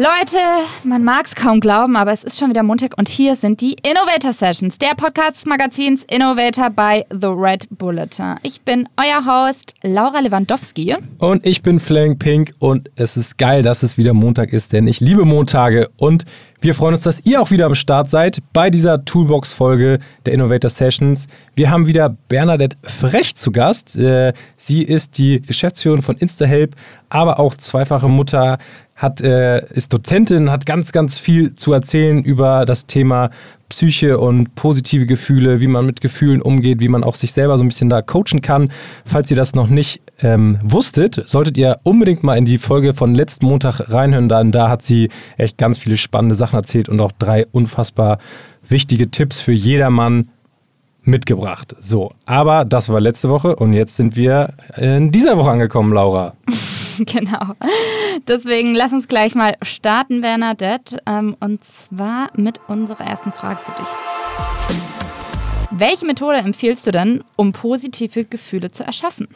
Leute, man mag es kaum glauben, aber es ist schon wieder Montag und hier sind die Innovator Sessions, der Podcast Magazins Innovator bei The Red Bulletin. Ich bin euer Host Laura Lewandowski. Und ich bin Fleming Pink und es ist geil, dass es wieder Montag ist, denn ich liebe Montage und wir freuen uns, dass ihr auch wieder am Start seid bei dieser Toolbox-Folge der Innovator Sessions. Wir haben wieder Bernadette Frech zu Gast. Äh, sie ist die Geschäftsführerin von InstaHelp, aber auch zweifache Mutter, hat, äh, ist Dozentin, hat ganz, ganz viel zu erzählen über das Thema Psyche und positive Gefühle, wie man mit Gefühlen umgeht, wie man auch sich selber so ein bisschen da coachen kann. Falls ihr das noch nicht ähm, wusstet, solltet ihr unbedingt mal in die Folge von letzten Montag reinhören. Dann, da hat sie echt ganz viele spannende Sachen erzählt und auch drei unfassbar wichtige Tipps für jedermann mitgebracht. So, aber das war letzte Woche und jetzt sind wir in dieser Woche angekommen, Laura. genau. Deswegen lass uns gleich mal starten, Bernadette. Ähm, und zwar mit unserer ersten Frage für dich. Welche Methode empfiehlst du denn, um positive Gefühle zu erschaffen?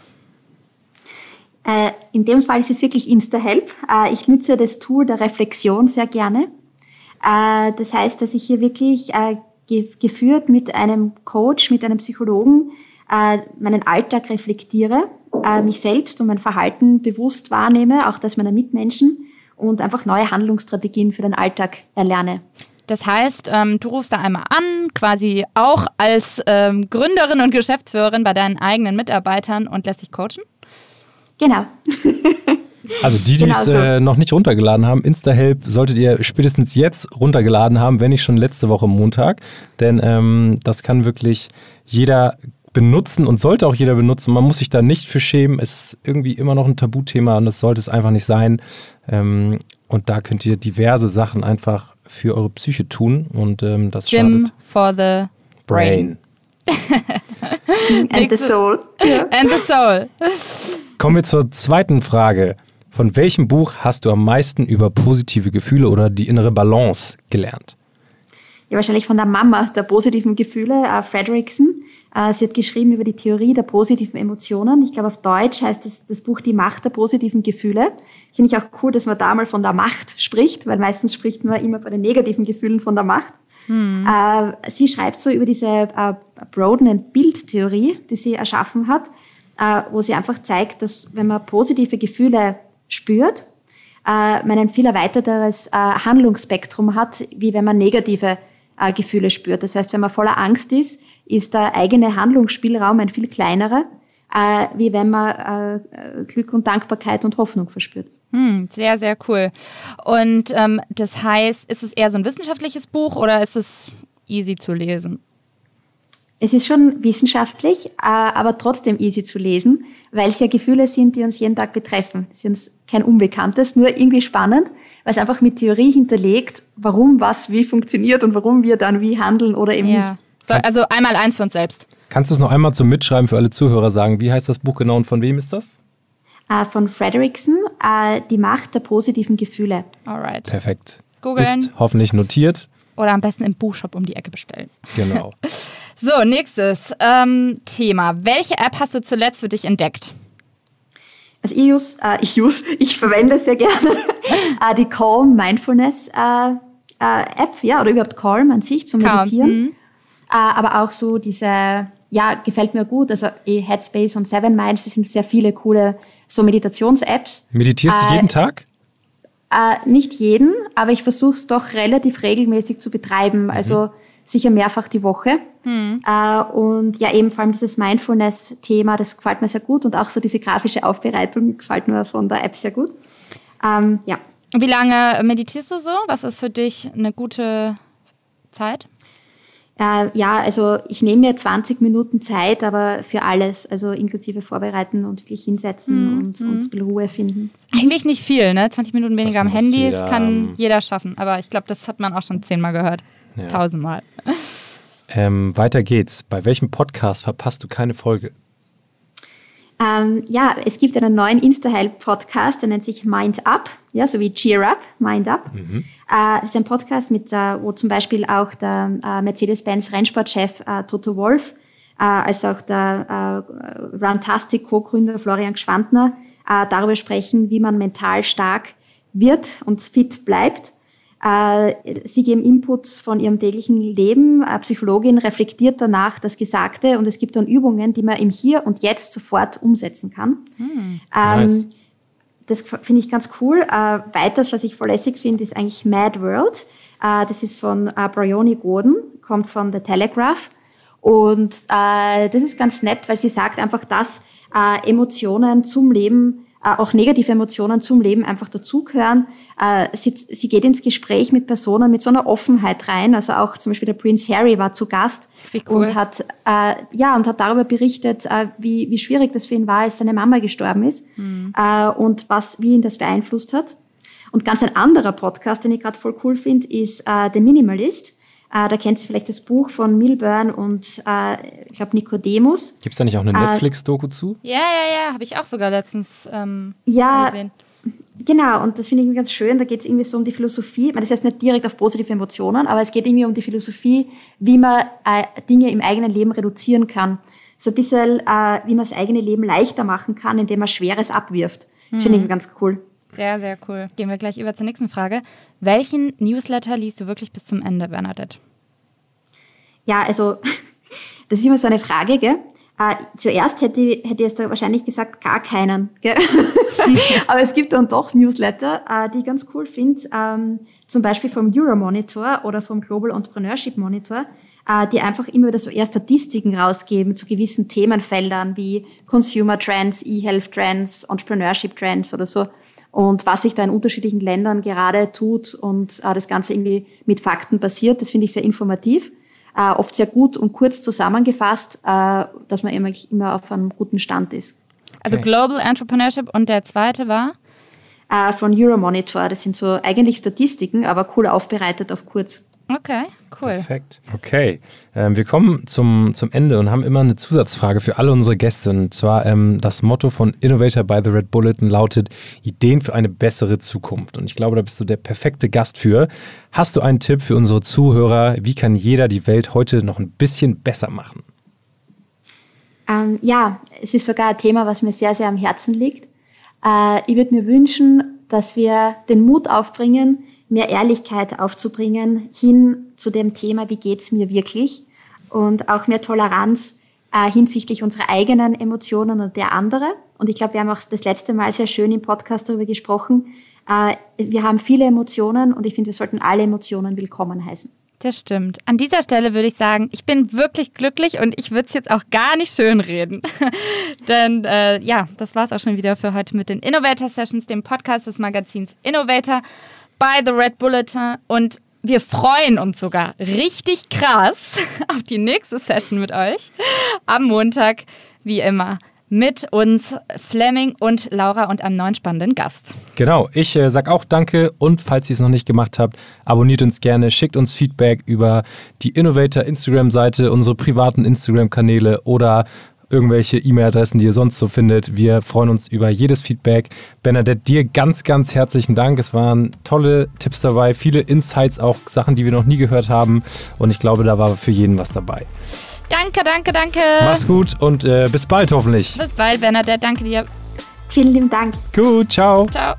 Äh, in dem Fall ist es wirklich InstaHelp. Äh, ich nutze das Tool der Reflexion sehr gerne. Äh, das heißt, dass ich hier wirklich geführt mit einem Coach, mit einem Psychologen meinen Alltag reflektiere äh, mich selbst und mein Verhalten bewusst wahrnehme, auch das meiner Mitmenschen und einfach neue Handlungsstrategien für den Alltag erlerne. Das heißt, ähm, du rufst da einmal an, quasi auch als ähm, Gründerin und Geschäftsführerin bei deinen eigenen Mitarbeitern und lässt dich coachen? Genau. Also die, die genau es äh, noch nicht runtergeladen haben, InstaHelp solltet ihr spätestens jetzt runtergeladen haben, wenn nicht schon letzte Woche Montag. Denn ähm, das kann wirklich jeder benutzen und sollte auch jeder benutzen. Man muss sich da nicht für schämen. Es ist irgendwie immer noch ein Tabuthema und das sollte es einfach nicht sein. Ähm, und da könnt ihr diverse Sachen einfach für eure Psyche tun und ähm, das Gym schadet. for the brain. brain. And the soul. And the soul. Kommen wir zur zweiten Frage. Von welchem Buch hast du am meisten über positive Gefühle oder die innere Balance gelernt? Ja, wahrscheinlich von der Mama der positiven Gefühle, äh, Frederickson. Äh, sie hat geschrieben über die Theorie der positiven Emotionen. Ich glaube, auf Deutsch heißt das, das Buch Die Macht der positiven Gefühle. Finde ich auch cool, dass man da mal von der Macht spricht, weil meistens spricht man immer bei den negativen Gefühlen von der Macht. Hm. Äh, sie schreibt so über diese äh, Broden- and Bild-Theorie, die sie erschaffen hat, äh, wo sie einfach zeigt, dass wenn man positive Gefühle spürt, äh, man ein viel erweiterteres äh, Handlungsspektrum hat, wie wenn man negative äh, Gefühle spürt. Das heißt, wenn man voller Angst ist, ist der eigene Handlungsspielraum ein viel kleinerer, äh, wie wenn man äh, Glück und Dankbarkeit und Hoffnung verspürt. Hm, sehr, sehr cool. Und ähm, das heißt, ist es eher so ein wissenschaftliches Buch oder ist es easy zu lesen? Es ist schon wissenschaftlich, äh, aber trotzdem easy zu lesen, weil es ja Gefühle sind, die uns jeden Tag betreffen. Sie sind kein Unbekanntes, nur irgendwie spannend, weil es einfach mit Theorie hinterlegt, warum was wie funktioniert und warum wir dann wie handeln oder eben ja. nicht. So, also einmal eins für uns selbst. Kannst du es noch einmal zum Mitschreiben für alle Zuhörer sagen? Wie heißt das Buch genau und von wem ist das? Uh, von Frederickson, uh, Die Macht der positiven Gefühle. Alright. Perfekt. Googeln. Ist hoffentlich notiert. Oder am besten im Buchshop um die Ecke bestellen. Genau. so, nächstes ähm, Thema. Welche App hast du zuletzt für dich entdeckt? Also ich use, äh, ich use, ich verwende sehr gerne äh, die Calm Mindfulness äh, äh, App, ja, oder überhaupt Calm an sich zum Meditieren. Mhm. Äh, aber auch so diese, ja, gefällt mir gut. Also eh Headspace und Seven Minds, das sind sehr viele coole so Meditations-Apps. Meditierst du jeden Tag? Äh, nicht jeden, aber ich versuche es doch relativ regelmäßig zu betreiben. Also mhm. sicher mehrfach die Woche. Mhm. Äh, und ja, eben vor allem dieses Mindfulness-Thema, das gefällt mir sehr gut. Und auch so diese grafische Aufbereitung gefällt mir von der App sehr gut. Ähm, ja. Wie lange meditierst du so? Was ist für dich eine gute Zeit? Äh, ja, also ich nehme mir 20 Minuten Zeit, aber für alles, also inklusive Vorbereiten und wirklich hinsetzen mhm. und, und ein bisschen Ruhe finden. Eigentlich nicht viel, ne? 20 Minuten weniger das am Handy, jeder, das kann jeder schaffen. Aber ich glaube, das hat man auch schon zehnmal gehört. Ja. Tausendmal. Ähm, weiter geht's. Bei welchem Podcast verpasst du keine Folge? Ähm, ja, es gibt einen neuen Insta-Help-Podcast, der nennt sich Mind Up, ja, so wie Cheer Up, Mind Up. Mhm. Äh, das ist ein Podcast, mit, äh, wo zum Beispiel auch der äh, Mercedes-Benz Rennsportchef äh, Toto Wolf, äh, als auch der äh, Runtastic Co-Gründer Florian Gschwandner äh, darüber sprechen, wie man mental stark wird und fit bleibt. Äh, sie geben Inputs von ihrem täglichen Leben. Eine Psychologin reflektiert danach das Gesagte und es gibt dann Übungen, die man im Hier und Jetzt sofort umsetzen kann. Hm. Ähm, nice. Das finde ich ganz cool. Äh, weiters, was ich voll lässig finde, ist eigentlich Mad World. Äh, das ist von äh, Bryony Gordon, kommt von The Telegraph. Und äh, das ist ganz nett, weil sie sagt einfach, dass äh, Emotionen zum Leben auch negative Emotionen zum Leben einfach dazugehören. Äh, sie, sie geht ins Gespräch mit Personen mit so einer Offenheit rein. Also auch zum Beispiel der Prince Harry war zu Gast cool. und hat äh, ja und hat darüber berichtet, äh, wie, wie schwierig das für ihn war, als seine Mama gestorben ist mhm. äh, und was wie ihn das beeinflusst hat. Und ganz ein anderer Podcast, den ich gerade voll cool finde, ist äh, The Minimalist. Äh, da kennt ihr vielleicht das Buch von Milburn und äh, ich glaube Nicodemus. Gibt es da nicht auch eine äh, Netflix-Doku zu? Ja, ja, ja, habe ich auch sogar letztens ähm, ja, gesehen. Genau, und das finde ich ganz schön. Da geht es irgendwie so um die Philosophie. Man, das heißt nicht direkt auf positive Emotionen, aber es geht irgendwie um die Philosophie, wie man äh, Dinge im eigenen Leben reduzieren kann. So ein bisschen, äh, wie man das eigene Leben leichter machen kann, indem man Schweres abwirft. Das mhm. finde ich ganz cool. Sehr, sehr cool. Gehen wir gleich über zur nächsten Frage. Welchen Newsletter liest du wirklich bis zum Ende, Bernadette? Ja, also das ist immer so eine Frage, gell? Äh, zuerst hätte, hätte ich jetzt wahrscheinlich gesagt, gar keinen. Gell? Aber es gibt dann doch Newsletter, äh, die ich ganz cool finde, ähm, zum Beispiel vom Euromonitor oder vom Global Entrepreneurship Monitor, äh, die einfach immer wieder so eher Statistiken rausgeben zu gewissen Themenfeldern wie Consumer Trends, E-Health Trends, Entrepreneurship Trends oder so und was sich da in unterschiedlichen Ländern gerade tut und äh, das Ganze irgendwie mit Fakten basiert. Das finde ich sehr informativ, äh, oft sehr gut und kurz zusammengefasst, äh, dass man immer, immer auf einem guten Stand ist. Also Global Entrepreneurship und der zweite war? Äh, von Euromonitor. Das sind so eigentlich Statistiken, aber cool aufbereitet auf kurz. Okay, cool. Perfekt. Okay, ähm, wir kommen zum, zum Ende und haben immer eine Zusatzfrage für alle unsere Gäste. Und zwar ähm, das Motto von Innovator by the Red Bulletin lautet Ideen für eine bessere Zukunft. Und ich glaube, da bist du der perfekte Gast für. Hast du einen Tipp für unsere Zuhörer? Wie kann jeder die Welt heute noch ein bisschen besser machen? Ähm, ja, es ist sogar ein Thema, was mir sehr, sehr am Herzen liegt. Äh, ich würde mir wünschen, dass wir den Mut aufbringen, mehr Ehrlichkeit aufzubringen hin zu dem Thema, wie geht's mir wirklich und auch mehr Toleranz äh, hinsichtlich unserer eigenen Emotionen und der andere. Und ich glaube, wir haben auch das letzte Mal sehr schön im Podcast darüber gesprochen. Äh, wir haben viele Emotionen und ich finde, wir sollten alle Emotionen willkommen heißen. Das stimmt. An dieser Stelle würde ich sagen, ich bin wirklich glücklich und ich würde es jetzt auch gar nicht schön reden. Denn äh, ja, das war es auch schon wieder für heute mit den Innovator Sessions, dem Podcast des Magazins Innovator bei The Red Bulletin und wir freuen uns sogar richtig krass auf die nächste Session mit euch am Montag, wie immer mit uns Fleming und Laura und einem neuen spannenden Gast. Genau, ich äh, sage auch Danke und falls ihr es noch nicht gemacht habt, abonniert uns gerne, schickt uns Feedback über die Innovator Instagram-Seite, unsere privaten Instagram-Kanäle oder irgendwelche E-Mail-Adressen, die ihr sonst so findet. Wir freuen uns über jedes Feedback. Bernadette, dir ganz, ganz herzlichen Dank. Es waren tolle Tipps dabei, viele Insights, auch Sachen, die wir noch nie gehört haben. Und ich glaube, da war für jeden was dabei. Danke, danke, danke. Mach's gut und äh, bis bald hoffentlich. Bis bald, Bernadette. Danke dir. Vielen lieben Dank. Gut, ciao. Ciao.